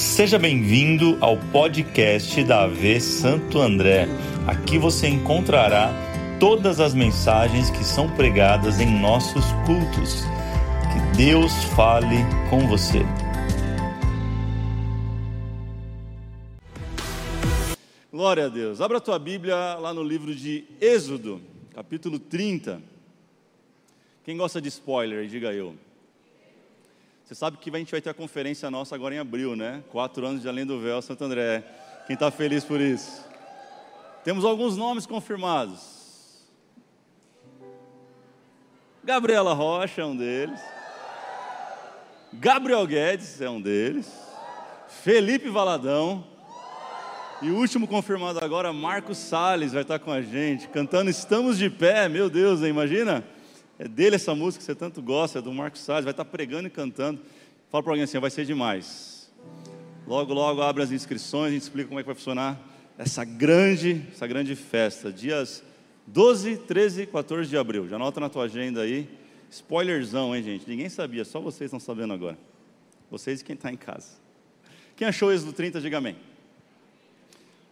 Seja bem-vindo ao podcast da AV Santo André. Aqui você encontrará todas as mensagens que são pregadas em nossos cultos. Que Deus fale com você. Glória a Deus. Abra a tua Bíblia lá no livro de Êxodo, capítulo 30. Quem gosta de spoiler, diga eu. Você sabe que a gente vai ter a conferência nossa agora em abril, né? Quatro anos de Além do Véu, Santo André. Quem está feliz por isso? Temos alguns nomes confirmados. Gabriela Rocha é um deles. Gabriel Guedes é um deles. Felipe Valadão. E o último confirmado agora, Marcos Sales vai estar com a gente, cantando Estamos de Pé. Meu Deus, hein? imagina? É dele essa música que você tanto gosta, é do Marcos Salles, vai estar pregando e cantando. Fala para alguém assim, vai ser demais. Logo, logo abre as inscrições, a gente explica como é que vai funcionar essa grande, essa grande festa. Dias 12, 13 e 14 de abril. Já anota na tua agenda aí. Spoilerzão, hein, gente? Ninguém sabia, só vocês estão sabendo agora. Vocês e quem está em casa. Quem achou Êxodo 30, diga amém.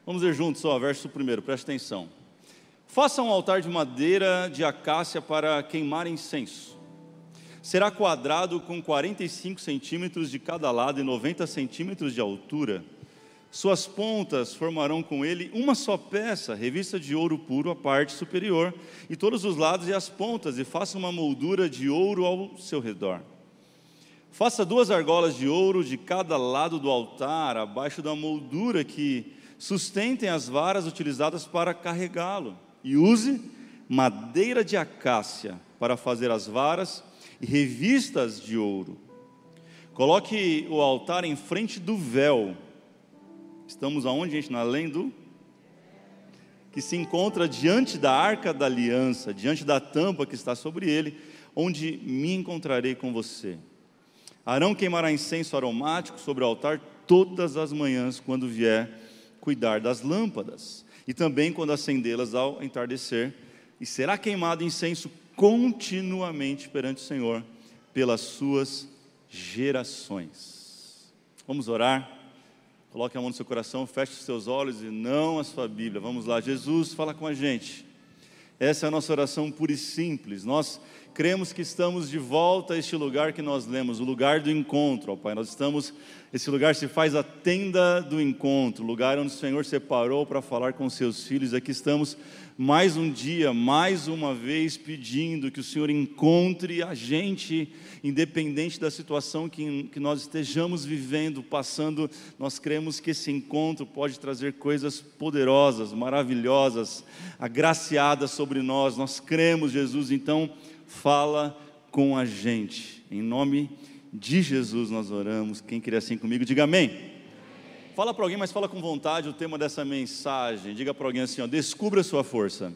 Vamos ver juntos, ó, verso primeiro, preste atenção. Faça um altar de madeira de acácia para queimar incenso. Será quadrado com 45 centímetros de cada lado e 90 centímetros de altura. Suas pontas formarão com ele uma só peça, revista de ouro puro, a parte superior, e todos os lados e as pontas, e faça uma moldura de ouro ao seu redor. Faça duas argolas de ouro de cada lado do altar, abaixo da moldura que sustentem as varas utilizadas para carregá-lo e use madeira de acácia para fazer as varas e revistas de ouro. Coloque o altar em frente do véu. Estamos aonde, gente? Na além do que se encontra diante da arca da aliança, diante da tampa que está sobre ele, onde me encontrarei com você. Arão queimará incenso aromático sobre o altar todas as manhãs quando vier cuidar das lâmpadas e também quando acendê-las ao entardecer, e será queimado incenso continuamente perante o Senhor pelas suas gerações. Vamos orar. Coloque a mão no seu coração, feche os seus olhos e não a sua Bíblia. Vamos lá, Jesus, fala com a gente. Essa é a nossa oração pura e simples. Nós cremos que estamos de volta a este lugar que nós lemos, o lugar do encontro, ó Pai. Nós estamos, esse lugar se faz a tenda do encontro, o lugar onde o Senhor separou para falar com seus filhos. Aqui estamos mais um dia, mais uma vez, pedindo que o Senhor encontre a gente, independente da situação que, que nós estejamos vivendo, passando, nós cremos que esse encontro pode trazer coisas poderosas, maravilhosas, agraciadas sobre nós. Nós cremos, Jesus, então, fala com a gente. Em nome de Jesus nós oramos. Quem queria assim comigo, diga amém. Fala para alguém, mas fala com vontade o tema dessa mensagem. Diga para alguém assim: ó, descubra a sua força.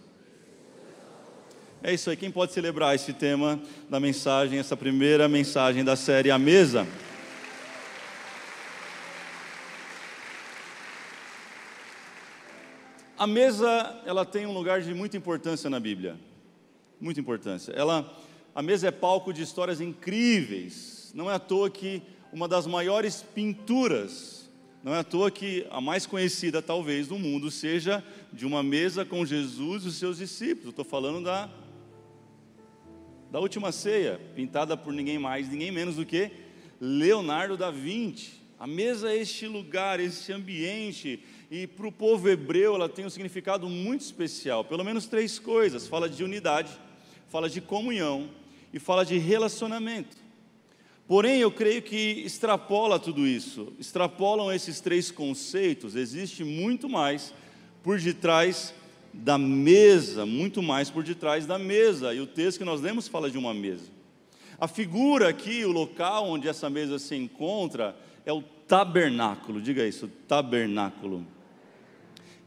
É isso aí. Quem pode celebrar esse tema da mensagem, essa primeira mensagem da série A Mesa? A mesa, ela tem um lugar de muita importância na Bíblia. Muita importância. Ela, a mesa é palco de histórias incríveis. Não é à toa que uma das maiores pinturas não é à toa que a mais conhecida, talvez, do mundo seja de uma mesa com Jesus e os seus discípulos. Estou falando da, da última ceia, pintada por ninguém mais, ninguém menos do que Leonardo da Vinci. A mesa é este lugar, este ambiente, e para o povo hebreu ela tem um significado muito especial. Pelo menos três coisas: fala de unidade, fala de comunhão e fala de relacionamento. Porém, eu creio que extrapola tudo isso, extrapolam esses três conceitos, existe muito mais por detrás da mesa, muito mais por detrás da mesa, e o texto que nós lemos fala de uma mesa. A figura aqui, o local onde essa mesa se encontra, é o tabernáculo, diga isso, tabernáculo.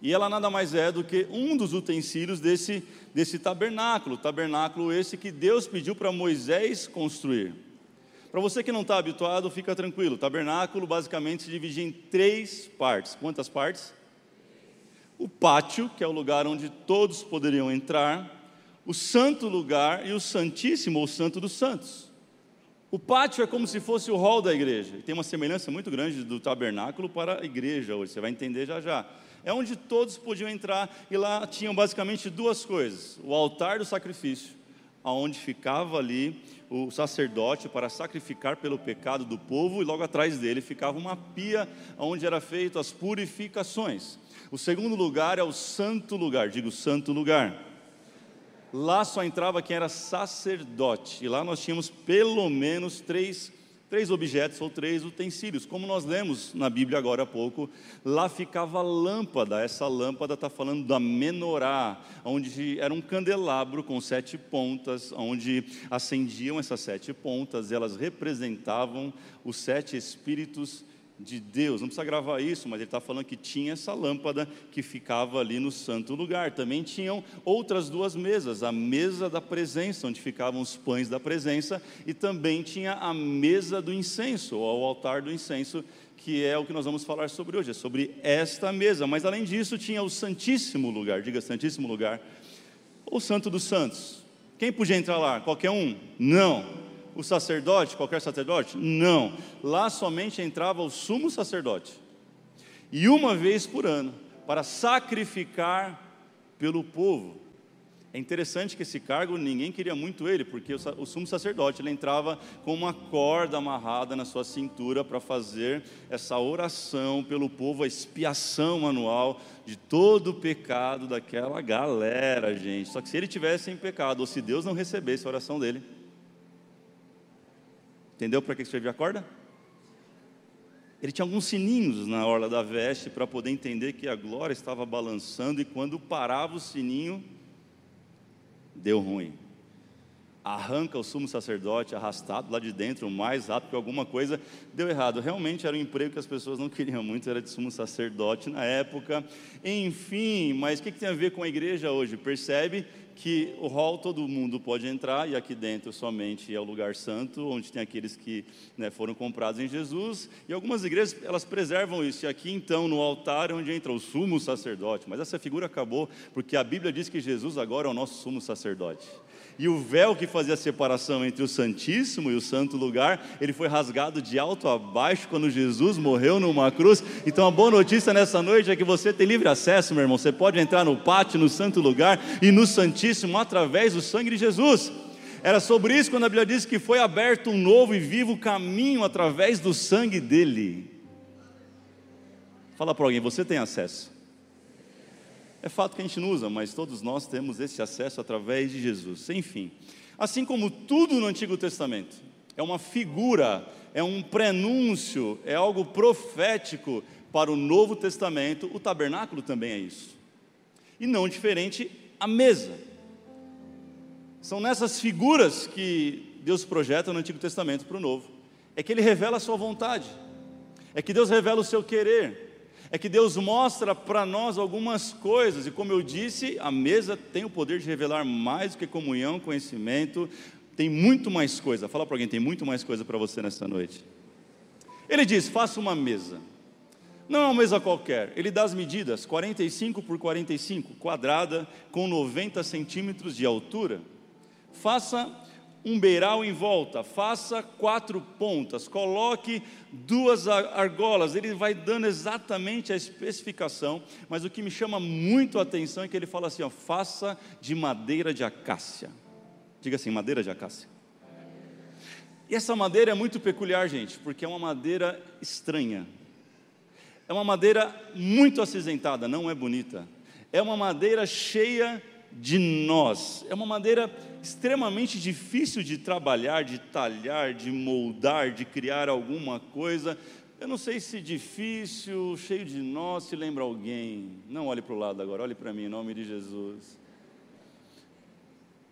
E ela nada mais é do que um dos utensílios desse, desse tabernáculo, tabernáculo esse que Deus pediu para Moisés construir. Para você que não está habituado, fica tranquilo. O tabernáculo basicamente se divide em três partes. Quantas partes? O pátio, que é o lugar onde todos poderiam entrar, o santo lugar e o santíssimo ou santo dos santos. O pátio é como se fosse o hall da igreja. Tem uma semelhança muito grande do tabernáculo para a igreja hoje, você vai entender já já. É onde todos podiam entrar e lá tinham basicamente duas coisas: o altar do sacrifício, aonde ficava ali o sacerdote para sacrificar pelo pecado do povo, e logo atrás dele ficava uma pia onde eram feitas as purificações. O segundo lugar é o santo lugar, digo santo lugar. Lá só entrava quem era sacerdote, e lá nós tínhamos pelo menos três três objetos ou três utensílios. Como nós lemos na Bíblia agora há pouco, lá ficava a lâmpada. Essa lâmpada está falando da menorá, onde era um candelabro com sete pontas, onde acendiam essas sete pontas, elas representavam os sete espíritos de Deus. Não precisa gravar isso, mas ele está falando que tinha essa lâmpada que ficava ali no santo lugar. Também tinham outras duas mesas: a mesa da presença, onde ficavam os pães da presença, e também tinha a mesa do incenso, ou o altar do incenso, que é o que nós vamos falar sobre hoje, é sobre esta mesa. Mas além disso, tinha o Santíssimo Lugar, diga Santíssimo Lugar, ou Santo dos Santos. Quem podia entrar lá? Qualquer um? Não o sacerdote, qualquer sacerdote? Não. Lá somente entrava o sumo sacerdote. E uma vez por ano, para sacrificar pelo povo. É interessante que esse cargo ninguém queria muito ele, porque o sumo sacerdote ele entrava com uma corda amarrada na sua cintura para fazer essa oração pelo povo, a expiação anual de todo o pecado daquela galera, gente. Só que se ele tivesse em pecado, ou se Deus não recebesse a oração dele, Entendeu para que servia a corda? Ele tinha alguns sininhos na orla da veste para poder entender que a glória estava balançando e quando parava o sininho, deu ruim. Arranca o sumo sacerdote arrastado lá de dentro, mais rápido que alguma coisa deu errado. Realmente era um emprego que as pessoas não queriam muito, era de sumo sacerdote na época. Enfim, mas o que, que tem a ver com a igreja hoje? Percebe que o hall todo mundo pode entrar e aqui dentro somente é o lugar santo, onde tem aqueles que né, foram comprados em Jesus. E algumas igrejas elas preservam isso. E aqui então no altar é onde entra o sumo sacerdote. Mas essa figura acabou porque a Bíblia diz que Jesus agora é o nosso sumo sacerdote. E o véu que fazia a separação entre o Santíssimo e o Santo Lugar, ele foi rasgado de alto a baixo quando Jesus morreu numa cruz. Então a boa notícia nessa noite é que você tem livre acesso, meu irmão. Você pode entrar no pátio, no Santo Lugar e no Santíssimo através do sangue de Jesus. Era sobre isso quando a Bíblia diz que foi aberto um novo e vivo caminho através do sangue dele. Fala para alguém, você tem acesso. É fato que a gente não usa, mas todos nós temos esse acesso através de Jesus. Enfim, assim como tudo no Antigo Testamento é uma figura, é um prenúncio, é algo profético para o Novo Testamento, o tabernáculo também é isso. E não diferente a mesa. São nessas figuras que Deus projeta no Antigo Testamento para o Novo. É que ele revela a sua vontade. É que Deus revela o seu querer é que Deus mostra para nós algumas coisas, e como eu disse, a mesa tem o poder de revelar mais do que comunhão, conhecimento, tem muito mais coisa. Fala para alguém, tem muito mais coisa para você nesta noite. Ele diz: faça uma mesa. Não é uma mesa qualquer, ele dá as medidas: 45 por 45, quadrada, com 90 centímetros de altura. Faça um beiral em volta, faça quatro pontas, coloque duas argolas, ele vai dando exatamente a especificação, mas o que me chama muito a atenção é que ele fala assim: ó, faça de madeira de acácia. Diga assim, madeira de acácia. E essa madeira é muito peculiar, gente, porque é uma madeira estranha. É uma madeira muito acinzentada, não é bonita. É uma madeira cheia de nós. É uma madeira extremamente difícil de trabalhar, de talhar, de moldar, de criar alguma coisa. Eu não sei se difícil, cheio de nós, se lembra alguém. Não olhe para o lado agora, olhe para mim, em nome de Jesus.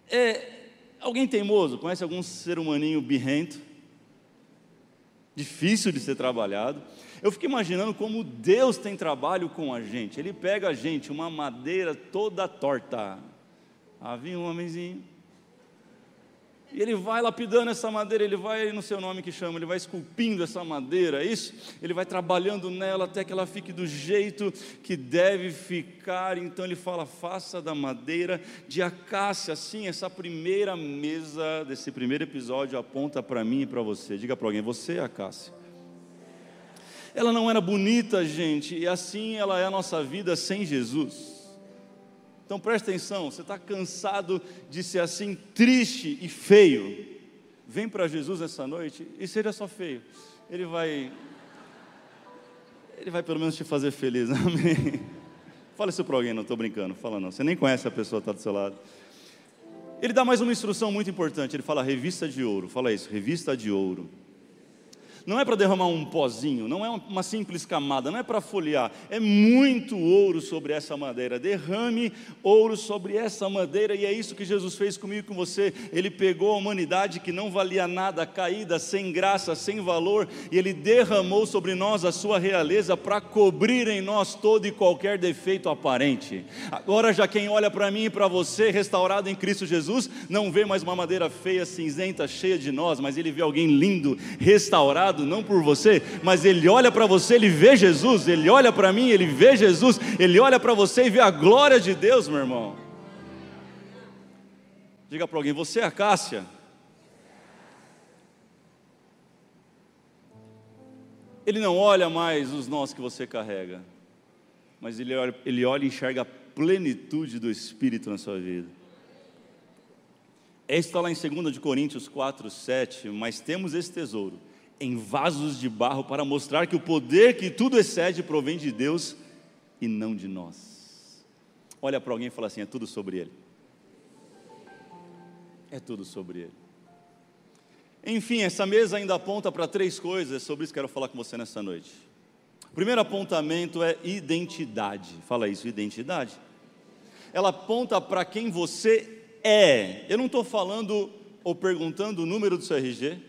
É alguém teimoso? Conhece algum ser humaninho birrento? Difícil de ser trabalhado. Eu fico imaginando como Deus tem trabalho com a gente. Ele pega a gente, uma madeira toda torta, Havia um homenzinho. E ele vai lapidando essa madeira, ele vai, no seu nome que chama, ele vai esculpindo essa madeira, é isso? Ele vai trabalhando nela até que ela fique do jeito que deve ficar. Então ele fala: faça da madeira de acácia. Assim, essa primeira mesa desse primeiro episódio aponta para mim e para você. Diga para alguém: você é acácia. Ela não era bonita, gente, e assim ela é a nossa vida sem Jesus. Então preste atenção, você está cansado de ser assim triste e feio. Vem para Jesus essa noite e seja só feio. Ele vai. Ele vai pelo menos te fazer feliz, amém? Fala isso para alguém, não estou brincando, fala não. Você nem conhece a pessoa que está do seu lado. Ele dá mais uma instrução muito importante. Ele fala revista de ouro. Fala isso, revista de ouro. Não é para derramar um pozinho, não é uma simples camada, não é para folhear, é muito ouro sobre essa madeira. Derrame ouro sobre essa madeira, e é isso que Jesus fez comigo e com você. Ele pegou a humanidade que não valia nada, caída, sem graça, sem valor, e ele derramou sobre nós a sua realeza para cobrir em nós todo e qualquer defeito aparente. Agora, já quem olha para mim e para você, restaurado em Cristo Jesus, não vê mais uma madeira feia, cinzenta, cheia de nós, mas ele vê alguém lindo, restaurado não por você, mas ele olha para você, ele vê Jesus, ele olha para mim, ele vê Jesus, ele olha para você e vê a glória de Deus, meu irmão. Diga para alguém, você é a Cássia? Ele não olha mais os nós que você carrega, mas ele olha, ele olha e enxerga a plenitude do Espírito na sua vida. É está lá em 2 Coríntios 4, 7, mas temos esse tesouro em vasos de barro para mostrar que o poder que tudo excede provém de Deus e não de nós. Olha para alguém e fala assim: é tudo sobre Ele. É tudo sobre Ele. Enfim, essa mesa ainda aponta para três coisas, sobre isso quero falar com você nessa noite. O primeiro apontamento é identidade. Fala isso, identidade. Ela aponta para quem você é. Eu não estou falando ou perguntando o número do seu RG.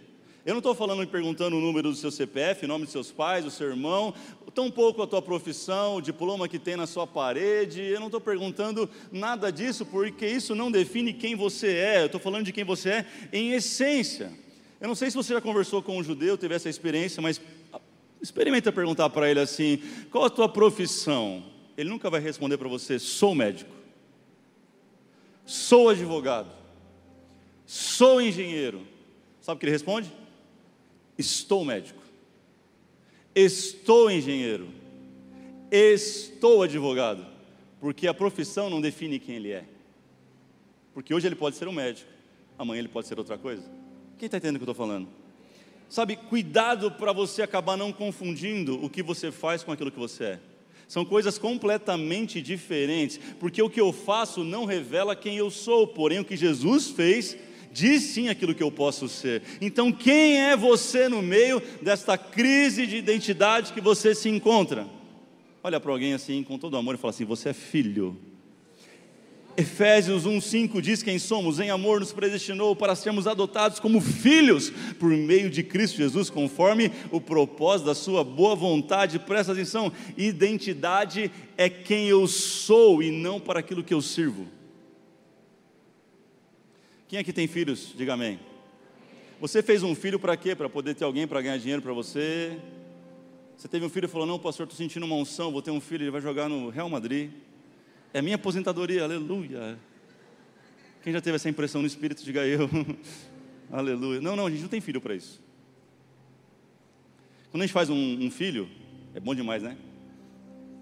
Eu não estou falando e perguntando o número do seu CPF, o nome dos seus pais, do seu irmão, tampouco a tua profissão, o diploma que tem na sua parede. Eu não estou perguntando nada disso, porque isso não define quem você é. Eu estou falando de quem você é em essência. Eu não sei se você já conversou com um judeu, teve essa experiência, mas experimenta perguntar para ele assim: qual a tua profissão? Ele nunca vai responder para você: sou médico, sou advogado, sou engenheiro. Sabe o que ele responde? Estou médico, estou engenheiro, estou advogado, porque a profissão não define quem ele é. Porque hoje ele pode ser um médico, amanhã ele pode ser outra coisa. Quem está entendendo o que eu estou falando? Sabe, cuidado para você acabar não confundindo o que você faz com aquilo que você é. São coisas completamente diferentes, porque o que eu faço não revela quem eu sou, porém o que Jesus fez diz sim aquilo que eu posso ser. Então, quem é você no meio desta crise de identidade que você se encontra? Olha para alguém assim, com todo amor, e fala assim: Você é filho. Efésios 1,5 diz quem somos, em amor nos predestinou para sermos adotados como filhos por meio de Cristo Jesus, conforme o propósito da Sua boa vontade. Presta atenção: identidade é quem eu sou e não para aquilo que eu sirvo. Quem aqui tem filhos? Diga amém. Você fez um filho para quê? Para poder ter alguém para ganhar dinheiro para você? Você teve um filho e falou: Não, pastor, estou sentindo uma unção, vou ter um filho, ele vai jogar no Real Madrid. É minha aposentadoria, aleluia. Quem já teve essa impressão no espírito, diga eu. aleluia. Não, não, a gente não tem filho para isso. Quando a gente faz um, um filho, é bom demais, né?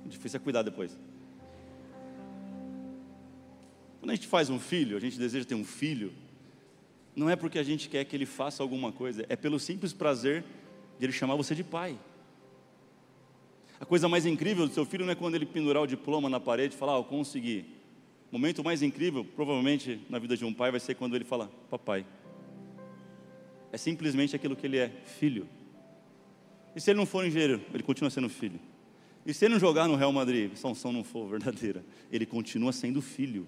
O difícil é cuidar depois. Quando a gente faz um filho, a gente deseja ter um filho, não é porque a gente quer que ele faça alguma coisa, é pelo simples prazer de ele chamar você de pai. A coisa mais incrível do seu filho não é quando ele pendurar o diploma na parede e falar, ah, eu consegui. O momento mais incrível, provavelmente, na vida de um pai vai ser quando ele fala, papai. É simplesmente aquilo que ele é, filho. E se ele não for engenheiro, ele continua sendo filho. E se ele não jogar no Real Madrid, Sansão não for verdadeira, ele continua sendo filho.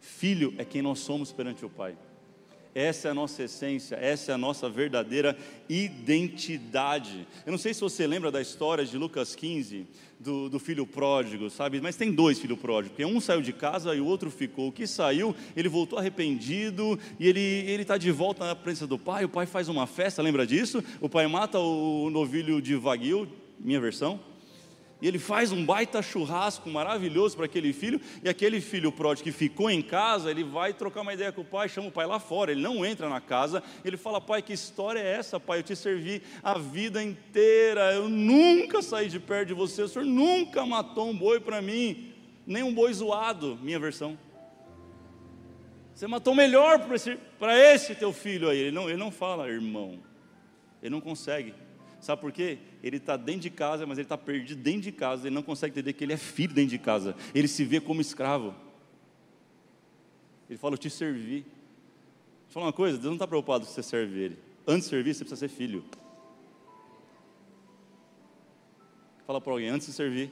Filho é quem nós somos perante o Pai. Essa é a nossa essência, essa é a nossa verdadeira identidade. Eu não sei se você lembra da história de Lucas 15, do, do, filho pródigo, sabe? Mas tem dois filhos pródigos, porque um saiu de casa e o outro ficou. O que saiu, ele voltou arrependido e ele está de volta na presença do pai. O pai faz uma festa, lembra disso? O pai mata o novilho de vaguio, minha versão e ele faz um baita churrasco maravilhoso para aquele filho, e aquele filho pródigo que ficou em casa, ele vai trocar uma ideia com o pai, chama o pai lá fora, ele não entra na casa, ele fala: Pai, que história é essa, pai? Eu te servi a vida inteira, eu nunca saí de perto de você, o senhor nunca matou um boi para mim, nem um boi zoado, minha versão. Você matou melhor para esse, esse teu filho aí. Ele não, ele não fala, irmão, ele não consegue. Sabe por quê? Ele está dentro de casa, mas ele está perdido dentro de casa, ele não consegue entender que ele é filho dentro de casa, ele se vê como escravo. Ele fala, eu te servi. Deixa eu falar uma coisa, Deus não está preocupado com você servir ele. Antes de servir, você precisa ser filho. Fala para alguém, antes de servir,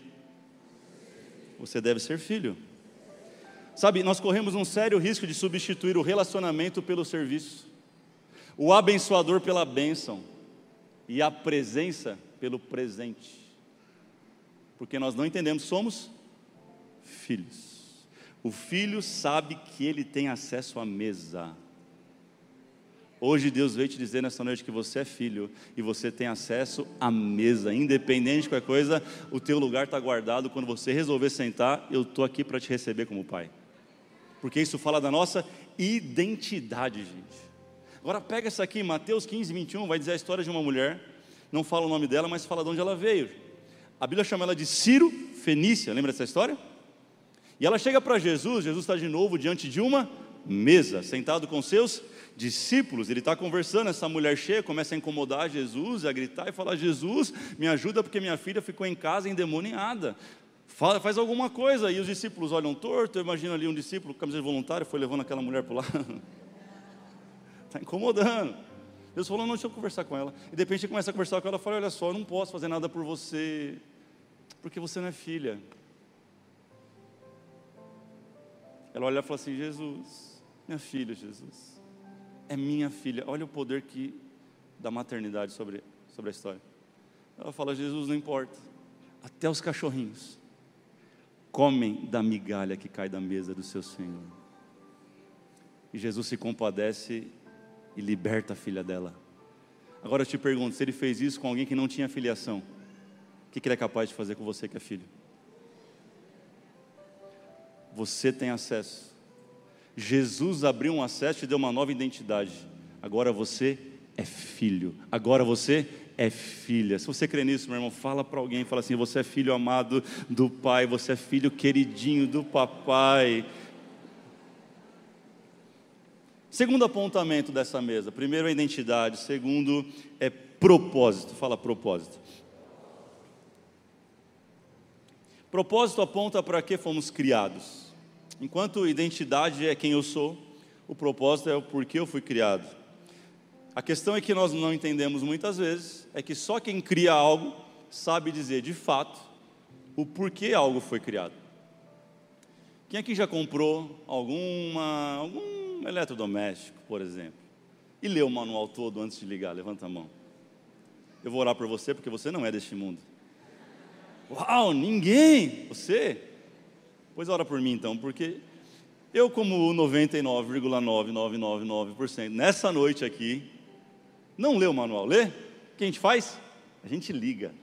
você deve ser filho. Sabe, nós corremos um sério risco de substituir o relacionamento pelo serviço, o abençoador pela bênção e a presença pelo presente. Porque nós não entendemos, somos filhos. O filho sabe que ele tem acesso à mesa. Hoje Deus veio te dizer nessa noite que você é filho e você tem acesso à mesa, independente de qualquer coisa, o teu lugar está guardado. Quando você resolver sentar, eu estou aqui para te receber como pai, porque isso fala da nossa identidade, gente. Agora pega essa aqui, Mateus 15, 21, vai dizer a história de uma mulher, não fala o nome dela, mas fala de onde ela veio. A Bíblia chama ela de Ciro Fenícia, lembra dessa história? E ela chega para Jesus, Jesus está de novo diante de uma mesa, sentado com seus discípulos, ele está conversando, essa mulher chega, começa a incomodar Jesus, a gritar e falar: Jesus, me ajuda porque minha filha ficou em casa endemoniada. Fala, faz alguma coisa. E os discípulos olham torto. Eu imagino ali um discípulo, camisa de voluntário, foi levando aquela mulher para lá. Está incomodando. Deus falou, não, deixa eu conversar com ela. E de repente ele começa a conversar com ela, fala, olha só, eu não posso fazer nada por você, porque você não é filha. Ela olha e fala assim, Jesus, minha filha, Jesus, é minha filha. Olha o poder que da maternidade sobre, sobre a história. Ela fala, Jesus, não importa. Até os cachorrinhos comem da migalha que cai da mesa do seu Senhor. E Jesus se compadece e liberta a filha dela. Agora eu te pergunto: se ele fez isso com alguém que não tinha filiação, o que ele é capaz de fazer com você que é filho? Você tem acesso. Jesus abriu um acesso e deu uma nova identidade. Agora você é filho. Agora você é filha. Se você crê nisso, meu irmão, fala para alguém, fala assim: você é filho amado do Pai, você é filho queridinho do Papai. Segundo apontamento dessa mesa: primeiro, a identidade, segundo, é propósito. Fala propósito. Propósito aponta para que fomos criados. Enquanto identidade é quem eu sou, o propósito é o porquê eu fui criado. A questão é que nós não entendemos muitas vezes, é que só quem cria algo sabe dizer de fato o porquê algo foi criado. Quem aqui já comprou alguma, algum um eletrodoméstico, por exemplo, e lê o manual todo antes de ligar, levanta a mão. Eu vou orar por você porque você não é deste mundo. Uau, ninguém! Você? Pois ora por mim então, porque eu, como 99,9999%, nessa noite aqui, não lê o manual. Lê? O que a gente faz? A gente liga.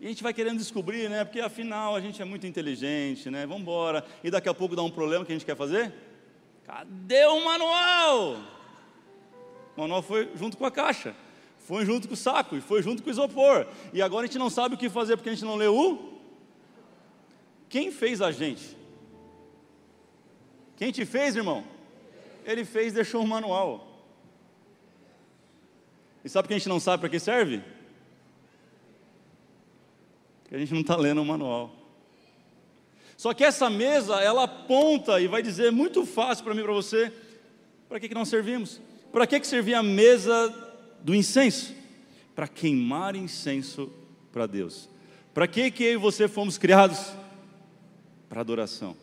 E a gente vai querendo descobrir, né? Porque afinal a gente é muito inteligente, né? Vamos embora. E daqui a pouco dá um problema que a gente quer fazer? Cadê o manual? O manual foi junto com a caixa, foi junto com o saco e foi junto com o isopor. E agora a gente não sabe o que fazer porque a gente não leu o. Quem fez a gente? Quem te fez, irmão? Ele fez, deixou o manual. E sabe que a gente não sabe para que serve? Porque a gente não está lendo o manual. Só que essa mesa, ela aponta e vai dizer muito fácil para mim e para você, para que, que nós servimos? Para que, que servia a mesa do incenso? Para queimar incenso para Deus. Para que, que eu e você fomos criados? Para adoração.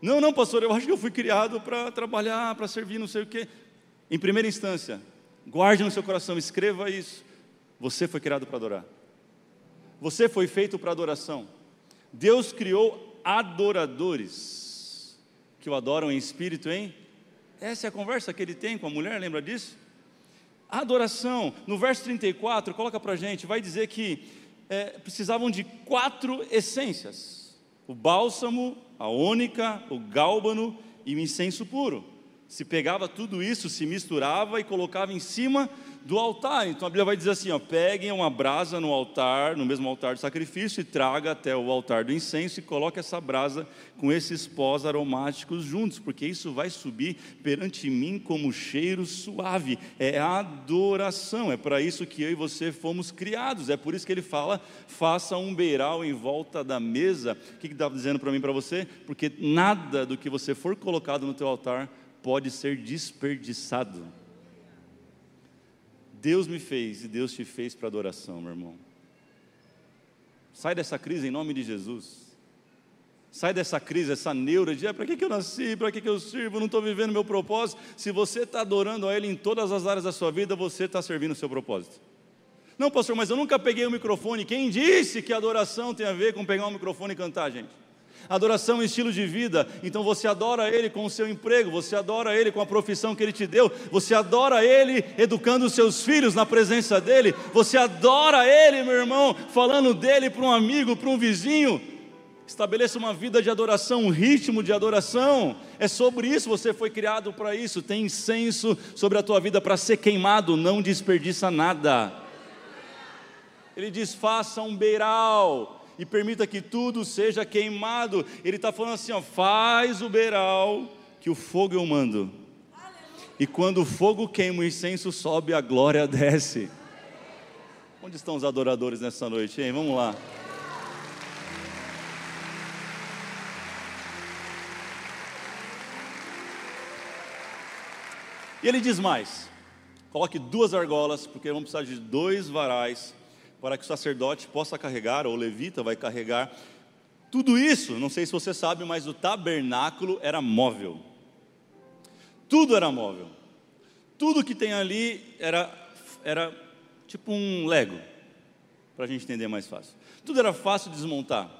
Não, não, pastor, eu acho que eu fui criado para trabalhar, para servir, não sei o quê. Em primeira instância, guarde no seu coração, escreva isso. Você foi criado para adorar. Você foi feito para adoração. Deus criou adoradores que o adoram em espírito, hein? Essa é a conversa que ele tem com a mulher, lembra disso? adoração, no verso 34, coloca para gente, vai dizer que é, precisavam de quatro essências: o bálsamo, a ônica, o gálbano e o incenso puro. Se pegava tudo isso, se misturava e colocava em cima do altar. Então a Bíblia vai dizer assim: ó, peguem uma brasa no altar, no mesmo altar de sacrifício, e traga até o altar do incenso e coloque essa brasa com esses pós aromáticos juntos, porque isso vai subir perante mim como cheiro suave. É adoração, é para isso que eu e você fomos criados. É por isso que ele fala: faça um beiral em volta da mesa. O que está dizendo para mim para você? Porque nada do que você for colocado no teu altar pode ser desperdiçado. Deus me fez e Deus te fez para adoração, meu irmão. Sai dessa crise em nome de Jesus. Sai dessa crise, essa neura de ah, para que, que eu nasci, para que, que eu sirvo, não estou vivendo meu propósito. Se você está adorando a Ele em todas as áreas da sua vida, você está servindo o seu propósito. Não, pastor, mas eu nunca peguei o microfone. Quem disse que adoração tem a ver com pegar o microfone e cantar, gente? Adoração é um estilo de vida, então você adora Ele com o seu emprego, você adora Ele com a profissão que Ele te deu, você adora Ele educando os seus filhos na presença dEle, você adora Ele, meu irmão, falando dEle para um amigo, para um vizinho. Estabeleça uma vida de adoração, um ritmo de adoração. É sobre isso, você foi criado para isso. Tem incenso sobre a tua vida para ser queimado, não desperdiça nada. Ele diz: faça um beiral e permita que tudo seja queimado. Ele está falando assim: ó, faz o beiral, que o fogo eu mando. E quando o fogo queima, o incenso sobe, a glória desce. Onde estão os adoradores nessa noite, hein? Vamos lá. E ele diz mais: coloque duas argolas, porque vamos precisar de dois varais para que o sacerdote possa carregar, ou o levita vai carregar. Tudo isso, não sei se você sabe, mas o tabernáculo era móvel. Tudo era móvel. Tudo que tem ali era, era tipo um Lego, para a gente entender mais fácil. Tudo era fácil de desmontar.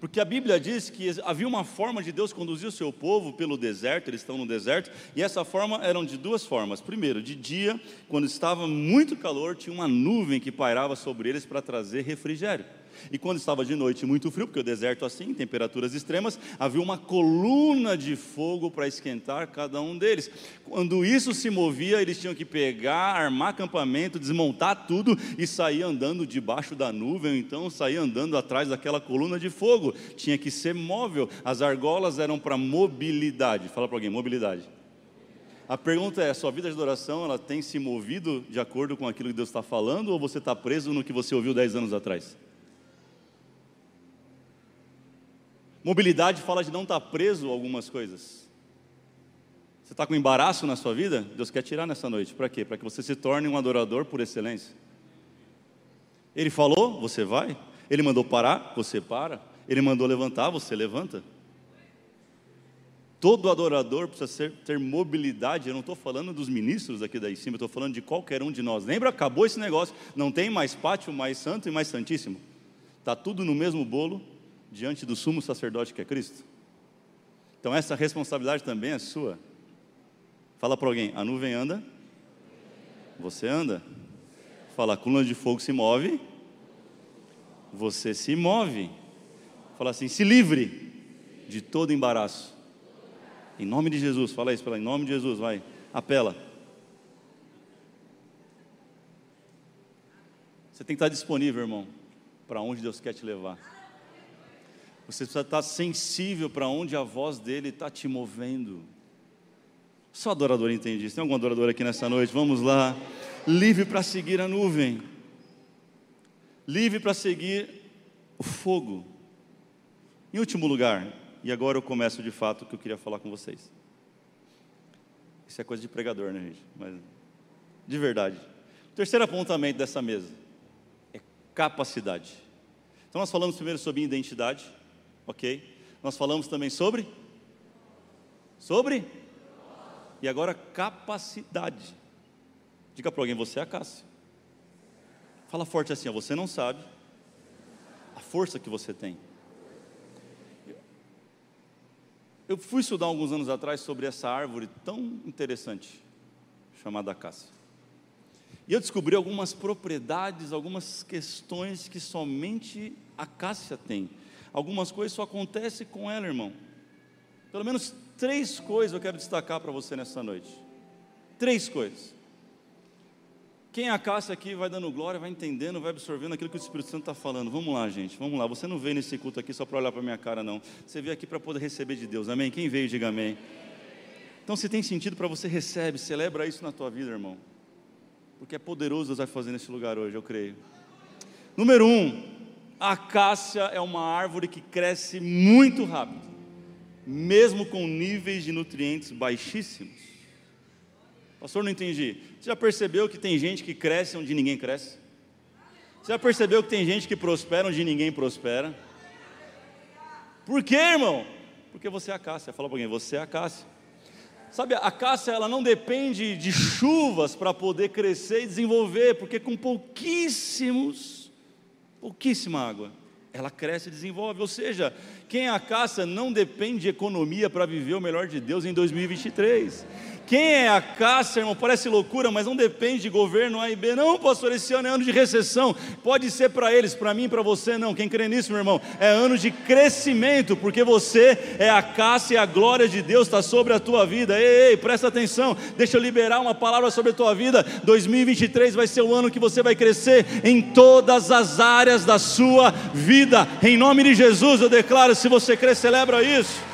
Porque a Bíblia diz que havia uma forma de Deus conduzir o seu povo pelo deserto, eles estão no deserto, e essa forma eram de duas formas. Primeiro, de dia, quando estava muito calor, tinha uma nuvem que pairava sobre eles para trazer refrigério. E quando estava de noite muito frio, porque o deserto assim, temperaturas extremas, havia uma coluna de fogo para esquentar cada um deles. Quando isso se movia, eles tinham que pegar, armar acampamento, desmontar tudo e sair andando debaixo da nuvem, ou então sair andando atrás daquela coluna de fogo. Tinha que ser móvel. As argolas eram para mobilidade. Fala para alguém, mobilidade. A pergunta é: sua vida de adoração ela tem se movido de acordo com aquilo que Deus está falando ou você está preso no que você ouviu dez anos atrás? Mobilidade fala de não estar preso a algumas coisas. Você está com embaraço na sua vida? Deus quer tirar nessa noite. Para quê? Para que você se torne um adorador por excelência. Ele falou, você vai. Ele mandou parar, você para. Ele mandou levantar, você levanta. Todo adorador precisa ser, ter mobilidade. Eu não estou falando dos ministros aqui daí cima, eu estou falando de qualquer um de nós. Lembra? Acabou esse negócio. Não tem mais pátio mais santo e mais santíssimo. Está tudo no mesmo bolo, diante do sumo sacerdote que é Cristo? Então essa responsabilidade também é sua. Fala para alguém, a nuvem anda, você anda. Fala, a coluna de fogo se move, você se move. Fala assim, se livre de todo embaraço. Em nome de Jesus, fala isso, fala, em nome de Jesus, vai, apela. Você tem que estar disponível, irmão, para onde Deus quer te levar. Você precisa estar sensível para onde a voz dele está te movendo. Só adorador entende isso. Tem algum adorador aqui nessa noite? Vamos lá. Livre para seguir a nuvem. Livre para seguir o fogo. Em último lugar, e agora eu começo de fato o que eu queria falar com vocês. Isso é coisa de pregador, né, gente? Mas de verdade. O terceiro apontamento dessa mesa é capacidade. Então nós falamos primeiro sobre identidade ok? Nós falamos também sobre Sobre? E agora, capacidade. Diga para alguém, você é a Cássia. Fala forte assim, você não sabe a força que você tem. Eu fui estudar alguns anos atrás sobre essa árvore tão interessante, chamada Cássia. E eu descobri algumas propriedades, algumas questões que somente a Cássia tem. Algumas coisas só acontecem com ela, irmão. Pelo menos três coisas eu quero destacar para você nessa noite. Três coisas. Quem é a Cássia aqui vai dando glória, vai entendendo, vai absorvendo aquilo que o Espírito Santo está falando. Vamos lá, gente, vamos lá. Você não veio nesse culto aqui só para olhar para minha cara, não. Você veio aqui para poder receber de Deus, amém? Quem veio, diga amém. Então, se tem sentido para você, recebe, celebra isso na tua vida, irmão. Porque é poderoso Deus vai fazer nesse lugar hoje, eu creio. Número um, a cássia é uma árvore que cresce muito rápido, mesmo com níveis de nutrientes baixíssimos. Pastor, não entendi. Você já percebeu que tem gente que cresce onde ninguém cresce? Você já percebeu que tem gente que prospera onde ninguém prospera? Por quê, irmão? Porque você é a Cássia. Fala para alguém, você é a Cássia. Sabe, a Cássia ela não depende de chuvas para poder crescer e desenvolver, porque com pouquíssimos, pouquíssima água, ela cresce e desenvolve. Ou seja, quem é a Cássia não depende de economia para viver o melhor de Deus em 2023. Quem é a Cássia, irmão? Parece loucura, mas não depende de governo A e B. Não, pastor, esse ano é ano de recessão. Pode ser para eles, para mim, para você, não. Quem crê nisso, meu irmão? É ano de crescimento, porque você é a Cássia e a glória de Deus está sobre a tua vida. Ei, ei, presta atenção. Deixa eu liberar uma palavra sobre a tua vida. 2023 vai ser o ano que você vai crescer em todas as áreas da sua vida. Em nome de Jesus, eu declaro: se você crê, celebra isso.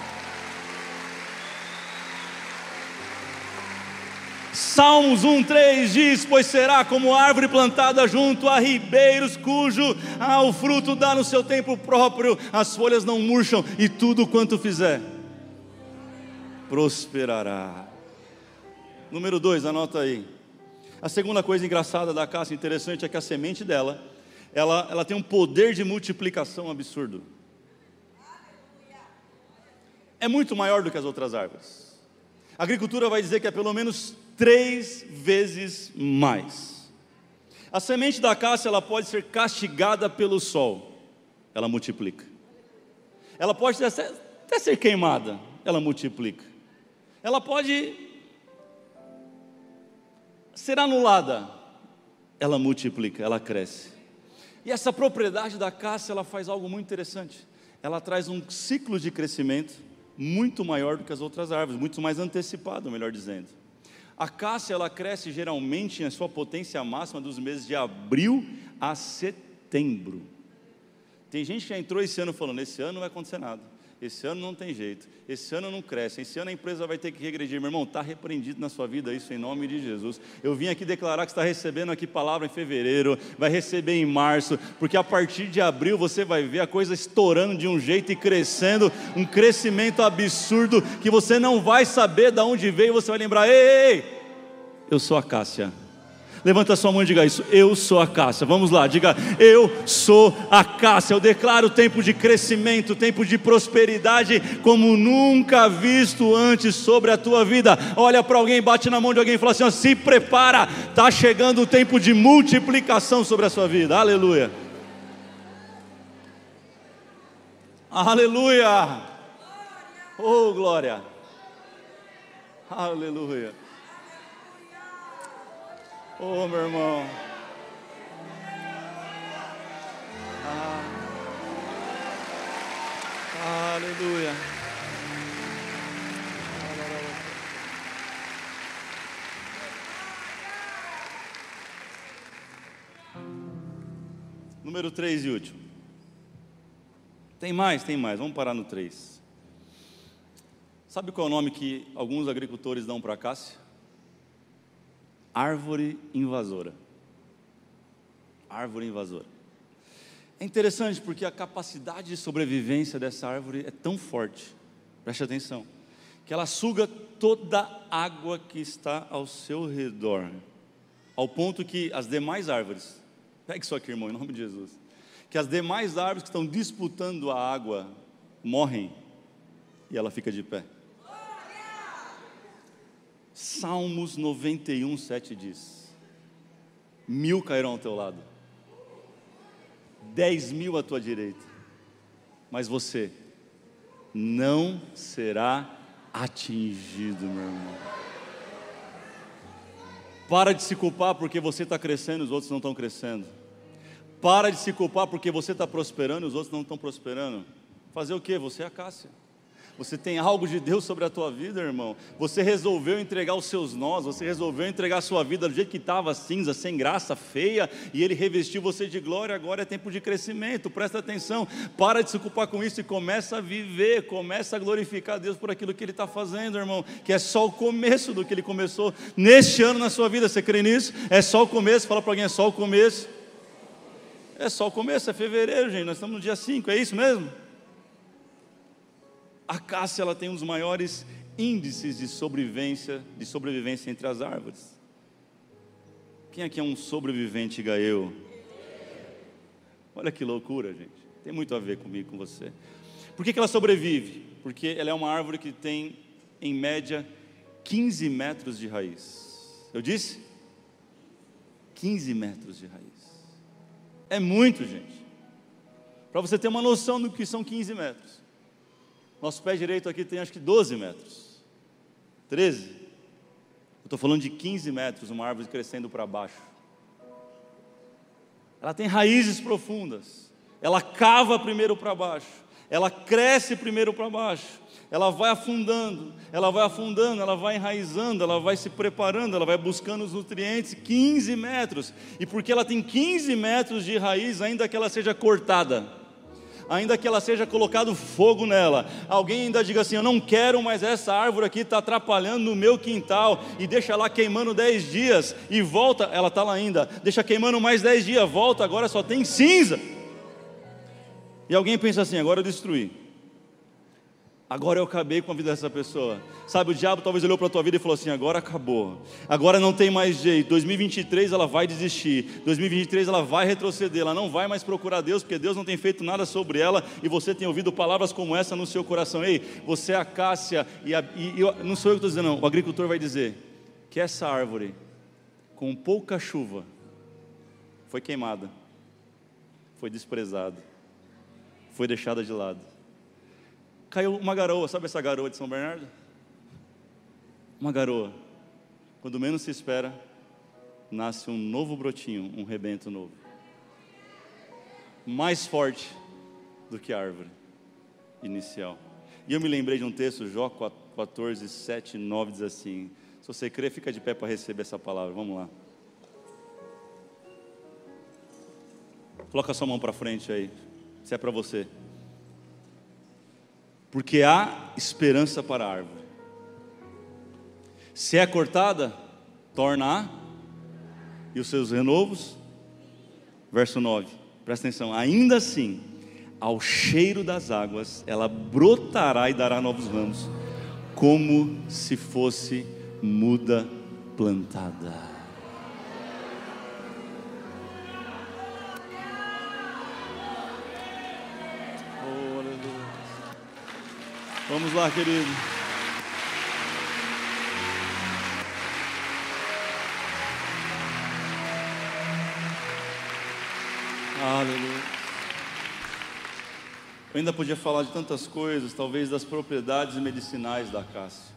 Salmos 1,3 diz: Pois será como árvore plantada junto a ribeiros, cujo ah, o fruto dá no seu tempo próprio, as folhas não murcham, e tudo quanto fizer prosperará. Número 2, anota aí. A segunda coisa engraçada da caça, interessante, é que a semente dela, ela, ela tem um poder de multiplicação absurdo. É muito maior do que as outras árvores. A agricultura vai dizer que é pelo menos três vezes mais. A semente da caça ela pode ser castigada pelo sol, ela multiplica. Ela pode até, até ser queimada, ela multiplica. Ela pode ser anulada, ela multiplica, ela cresce. E essa propriedade da caça ela faz algo muito interessante. Ela traz um ciclo de crescimento muito maior do que as outras árvores, muito mais antecipado, melhor dizendo. A cássia ela cresce geralmente em sua potência máxima dos meses de abril a setembro. Tem gente que já entrou esse ano falando: esse ano não vai acontecer nada, esse ano não tem jeito, esse ano não cresce, esse ano a empresa vai ter que regredir. Meu irmão, está repreendido na sua vida isso em nome de Jesus. Eu vim aqui declarar que está recebendo aqui palavra em fevereiro, vai receber em março, porque a partir de abril você vai ver a coisa estourando de um jeito e crescendo, um crescimento absurdo que você não vai saber de onde veio, você vai lembrar: ei, ei eu sou a Cássia. Levanta sua mão e diga isso. Eu sou a Cássia. Vamos lá, diga: Eu sou a Cássia. Eu declaro tempo de crescimento, tempo de prosperidade, como nunca visto antes sobre a tua vida. Olha para alguém, bate na mão de alguém e fala assim: ó, Se prepara, está chegando o tempo de multiplicação sobre a sua vida. Aleluia. Aleluia. Oh, glória. Aleluia. Oh, meu irmão. Ah. Aleluia. Número 3 e último. Tem mais, tem mais. Vamos parar no 3. Sabe qual é o nome que alguns agricultores dão para a Cássia? Árvore invasora. Árvore invasora. É interessante porque a capacidade de sobrevivência dessa árvore é tão forte, preste atenção, que ela suga toda a água que está ao seu redor, ao ponto que as demais árvores, pegue isso aqui, irmão, em nome de Jesus, que as demais árvores que estão disputando a água morrem e ela fica de pé. Salmos 91, 7 diz: Mil cairão ao teu lado, dez mil à tua direita, mas você não será atingido, meu irmão. Para de se culpar porque você está crescendo e os outros não estão crescendo. Para de se culpar porque você está prosperando e os outros não estão prosperando. Fazer o que? Você é a Cássia. Você tem algo de Deus sobre a tua vida, irmão. Você resolveu entregar os seus nós, você resolveu entregar a sua vida do jeito que estava, cinza, sem graça, feia, e Ele revestiu você de glória. Agora é tempo de crescimento. Presta atenção. Para de se ocupar com isso e começa a viver, começa a glorificar Deus por aquilo que Ele está fazendo, irmão. Que é só o começo do que Ele começou neste ano na sua vida. Você crê nisso? É só o começo. Fala para alguém, é só o começo. É só o começo, é fevereiro, gente. Nós estamos no dia 5, é isso mesmo? A cássia ela tem um dos maiores índices de sobrevivência, de sobrevivência entre as árvores. Quem aqui é um sobrevivente gaeu? Olha que loucura, gente. Tem muito a ver comigo, com você. Por que, que ela sobrevive? Porque ela é uma árvore que tem, em média, 15 metros de raiz. Eu disse? 15 metros de raiz. É muito, gente. Para você ter uma noção do que são 15 metros. Nosso pé direito aqui tem acho que 12 metros. 13. Eu estou falando de 15 metros, uma árvore crescendo para baixo. Ela tem raízes profundas. Ela cava primeiro para baixo. Ela cresce primeiro para baixo. Ela vai afundando, ela vai afundando, ela vai enraizando, ela vai se preparando, ela vai buscando os nutrientes 15 metros. E porque ela tem 15 metros de raiz, ainda que ela seja cortada, ainda que ela seja colocado fogo nela, alguém ainda diga assim: Eu não quero, mas essa árvore aqui está atrapalhando no meu quintal, e deixa lá queimando dez dias, e volta, ela está lá ainda, deixa queimando mais dez dias, volta, agora só tem cinza. E alguém pensa assim: agora eu destruí. Agora eu acabei com a vida dessa pessoa. Sabe, o diabo talvez olhou para a tua vida e falou assim: agora acabou. Agora não tem mais jeito. 2023 ela vai desistir. 2023 ela vai retroceder. Ela não vai mais procurar Deus, porque Deus não tem feito nada sobre ela. E você tem ouvido palavras como essa no seu coração. Ei, você é a Cássia. E, a, e eu, não sou eu que estou dizendo, não. O agricultor vai dizer que essa árvore, com pouca chuva, foi queimada, foi desprezada, foi deixada de lado caiu uma garoa, sabe essa garoa de São Bernardo? Uma garoa. Quando menos se espera, nasce um novo brotinho, um rebento novo. Mais forte do que a árvore inicial. E eu me lembrei de um texto, Jó 14, 7, 9, diz assim: Se você crê, fica de pé para receber essa palavra. Vamos lá. Coloca sua mão para frente aí, se é para você porque há esperança para a árvore. Se é cortada, torna-a, e os seus renovos, verso 9, presta atenção, ainda assim, ao cheiro das águas, ela brotará e dará novos ramos, como se fosse muda plantada. Vamos lá, querido. Aleluia. Eu ainda podia falar de tantas coisas, talvez das propriedades medicinais da cássia.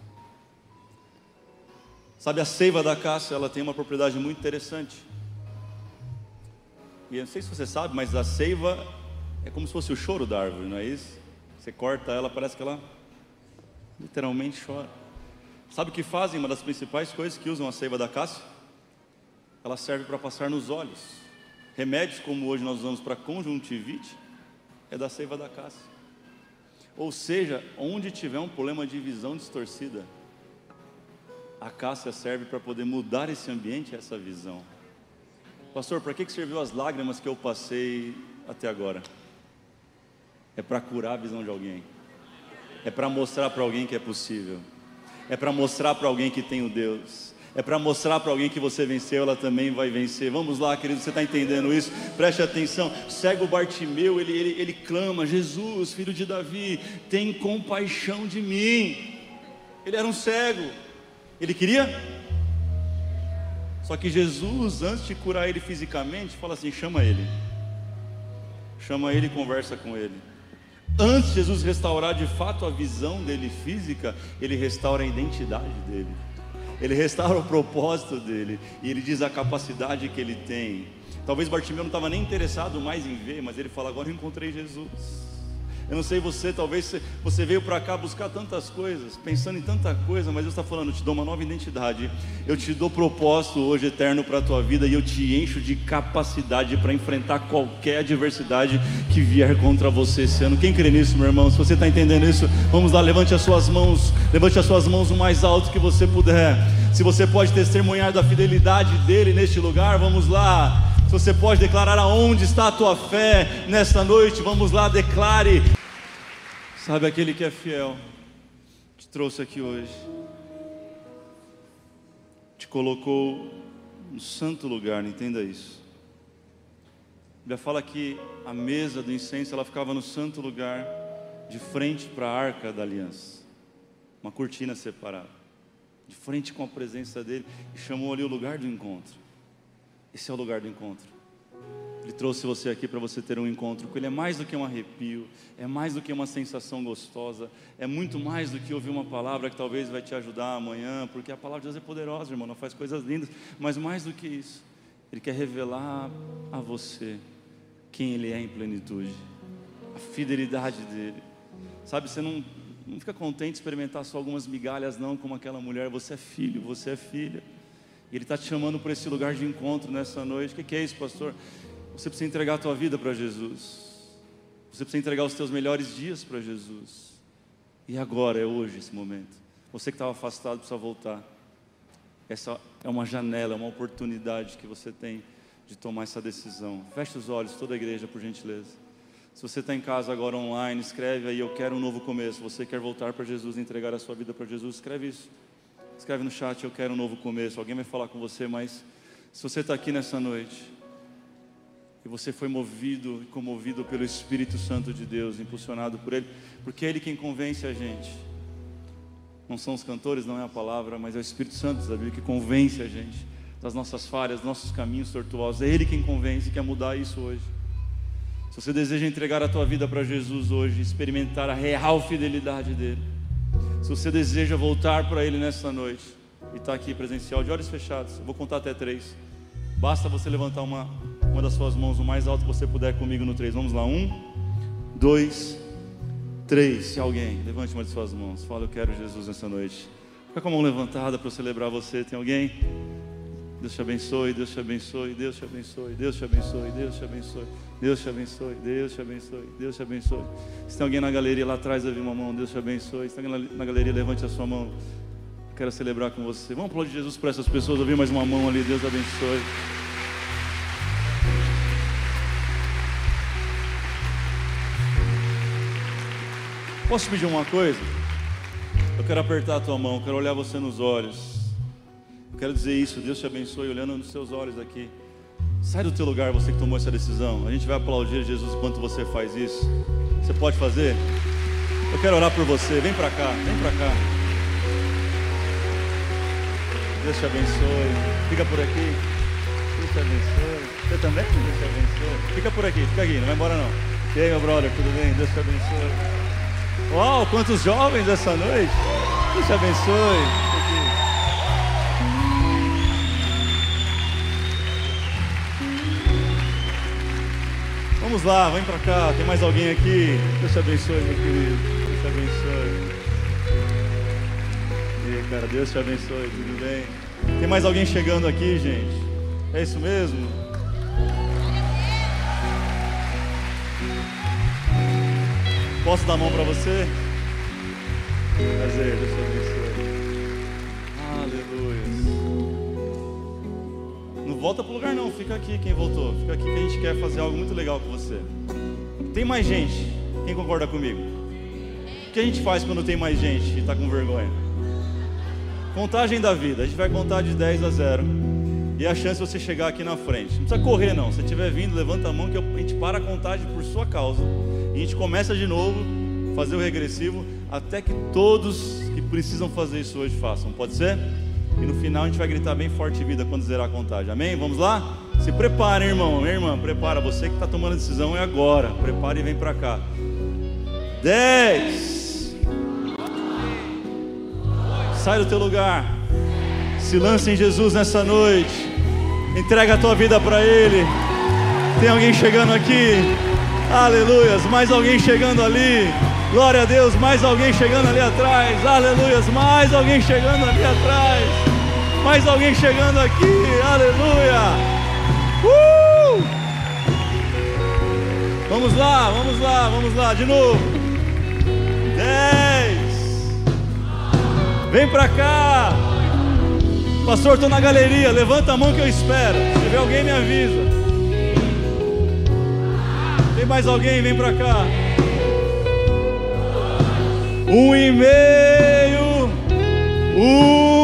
Sabe, a seiva da cássia, ela tem uma propriedade muito interessante. E eu não sei se você sabe, mas a seiva é como se fosse o choro da árvore, não é isso? Você corta ela, parece que ela literalmente chora. Sabe o que fazem? Uma das principais coisas que usam a seiva da cássia? Ela serve para passar nos olhos. Remédios como hoje nós usamos para conjuntivite é da seiva da cássia. Ou seja, onde tiver um problema de visão distorcida, a cássia serve para poder mudar esse ambiente, essa visão. Pastor, para que serviu as lágrimas que eu passei até agora? É para curar a visão de alguém é para mostrar para alguém que é possível, é para mostrar para alguém que tem o Deus, é para mostrar para alguém que você venceu, ela também vai vencer. Vamos lá, querido, você está entendendo isso? Preste atenção. Cego Bartimeu, ele, ele, ele clama: Jesus, filho de Davi, tem compaixão de mim. Ele era um cego, Ele queria? Só que Jesus, antes de curar ele fisicamente, fala assim: chama ele. Chama ele e conversa com ele. Antes de Jesus restaurar de fato a visão dele física, ele restaura a identidade dele. Ele restaura o propósito dele. E ele diz a capacidade que ele tem. Talvez Bartimeu não estava nem interessado mais em ver, mas ele fala: agora eu encontrei Jesus. Eu não sei você, talvez você veio para cá buscar tantas coisas, pensando em tanta coisa, mas Deus está falando: eu te dou uma nova identidade, eu te dou propósito hoje eterno para a tua vida e eu te encho de capacidade para enfrentar qualquer adversidade que vier contra você esse ano. Quem crê nisso, meu irmão? Se você está entendendo isso, vamos lá, levante as suas mãos, levante as suas mãos o mais alto que você puder. Se você pode testemunhar da fidelidade dele neste lugar, vamos lá. Se você pode declarar aonde está a tua fé nesta noite, vamos lá, declare. Sabe aquele que é fiel, te trouxe aqui hoje, te colocou no santo lugar, entenda isso. A Bíblia fala que a mesa do incenso ela ficava no santo lugar, de frente para a arca da aliança, uma cortina separada, de frente com a presença dele, e chamou ali o lugar do encontro. Esse é o lugar do encontro. Ele trouxe você aqui para você ter um encontro com Ele. É mais do que um arrepio, é mais do que uma sensação gostosa, é muito mais do que ouvir uma palavra que talvez vai te ajudar amanhã, porque a palavra de Deus é poderosa, irmão, não faz coisas lindas, mas mais do que isso, Ele quer revelar a você quem Ele é em plenitude, a fidelidade dEle. Sabe, você não, não fica contente de experimentar só algumas migalhas, não, como aquela mulher, você é filho, você é filha. Ele está te chamando para esse lugar de encontro nessa noite. O que, que é isso, pastor? Você precisa entregar a tua vida para Jesus. Você precisa entregar os teus melhores dias para Jesus. E agora é hoje esse momento. Você que estava afastado precisa voltar. Essa é uma janela, é uma oportunidade que você tem de tomar essa decisão. Feche os olhos, toda a igreja, por gentileza. Se você está em casa agora online, escreve aí, eu quero um novo começo. Você quer voltar para Jesus, entregar a sua vida para Jesus, escreve isso. Escreve no chat, eu quero um novo começo. Alguém vai falar com você, mas se você está aqui nessa noite, e você foi movido e comovido pelo Espírito Santo de Deus, impulsionado por Ele, porque é Ele quem convence a gente. Não são os cantores, não é a palavra, mas é o Espírito Santo, sabe, que convence a gente das nossas falhas, dos nossos caminhos tortuosos. É Ele quem convence, quer mudar isso hoje. Se você deseja entregar a tua vida para Jesus hoje, experimentar a real fidelidade dEle, se você deseja voltar para Ele nessa noite e está aqui presencial, de olhos fechados, eu vou contar até três. Basta você levantar uma, uma das suas mãos o mais alto que você puder comigo no três. Vamos lá, um, dois, três. Se alguém, levante uma de suas mãos. Fala, eu quero Jesus nessa noite. Fica com a mão levantada para celebrar você. Tem alguém? Deus te abençoe, Deus te abençoe, Deus te abençoe, Deus te abençoe, Deus te abençoe, Deus te abençoe, Deus te abençoe, Deus te abençoe. Se tem alguém na galeria lá atrás, eu vi uma mão, Deus te abençoe. Se tem alguém na galeria, levante a sua mão. Quero celebrar com você. Vamos aplaudir Jesus por essas pessoas. Eu vi mais uma mão ali. Deus abençoe. Posso pedir uma coisa? Eu quero apertar a tua mão, quero olhar você nos olhos. Eu quero dizer isso, Deus te abençoe olhando nos seus olhos aqui. Sai do teu lugar, você que tomou essa decisão. A gente vai aplaudir Jesus enquanto você faz isso. Você pode fazer? Eu quero orar por você. Vem para cá, vem para cá. Deus te abençoe. Fica por aqui. Deus te abençoe. Você também? Deus te abençoe. Fica por aqui, fica aqui, não vai embora não. E aí, meu brother, tudo bem? Deus te abençoe. Uau, quantos jovens essa noite. Deus te abençoe. Vamos lá, vem pra cá. Tem mais alguém aqui? Deus te abençoe, meu querido. Deus te abençoe. E aí, cara, Deus te abençoe, tudo bem? Tem mais alguém chegando aqui, gente? É isso mesmo? Posso dar a mão para você? Prazer, Deus te abençoe. Aleluia. Não volta pro lugar não, fica aqui quem voltou. Fica aqui que a gente quer fazer algo muito legal com você. Tem mais gente? Quem concorda comigo? O que a gente faz quando tem mais gente e está com vergonha? Contagem da vida. A gente vai contar de 10 a 0. E a chance de você chegar aqui na frente. Não precisa correr não. Se estiver vindo, levanta a mão que a gente para a contagem por sua causa. E a gente começa de novo, fazer o regressivo, até que todos que precisam fazer isso hoje façam. Pode ser? E no final a gente vai gritar bem forte vida quando zerar a contagem. Amém? Vamos lá? Se prepare, irmão, minha irmã, prepara. Você que está tomando a decisão é agora. Prepare e vem para cá. Dez. Sai do teu lugar. Se lance em Jesus nessa noite. Entrega a tua vida para Ele. Tem alguém chegando aqui. Aleluias. Mais alguém chegando ali. Glória a Deus. Mais alguém chegando ali atrás. Aleluias. Mais alguém chegando ali atrás. Mais alguém chegando aqui. Aleluia. Uh! Vamos lá, vamos lá, vamos lá. De novo. Dez. Vem pra cá. Pastor, estou na galeria. Levanta a mão que eu espero. Se vê alguém, me avisa. Mais alguém? Vem pra cá. Um e meio. Um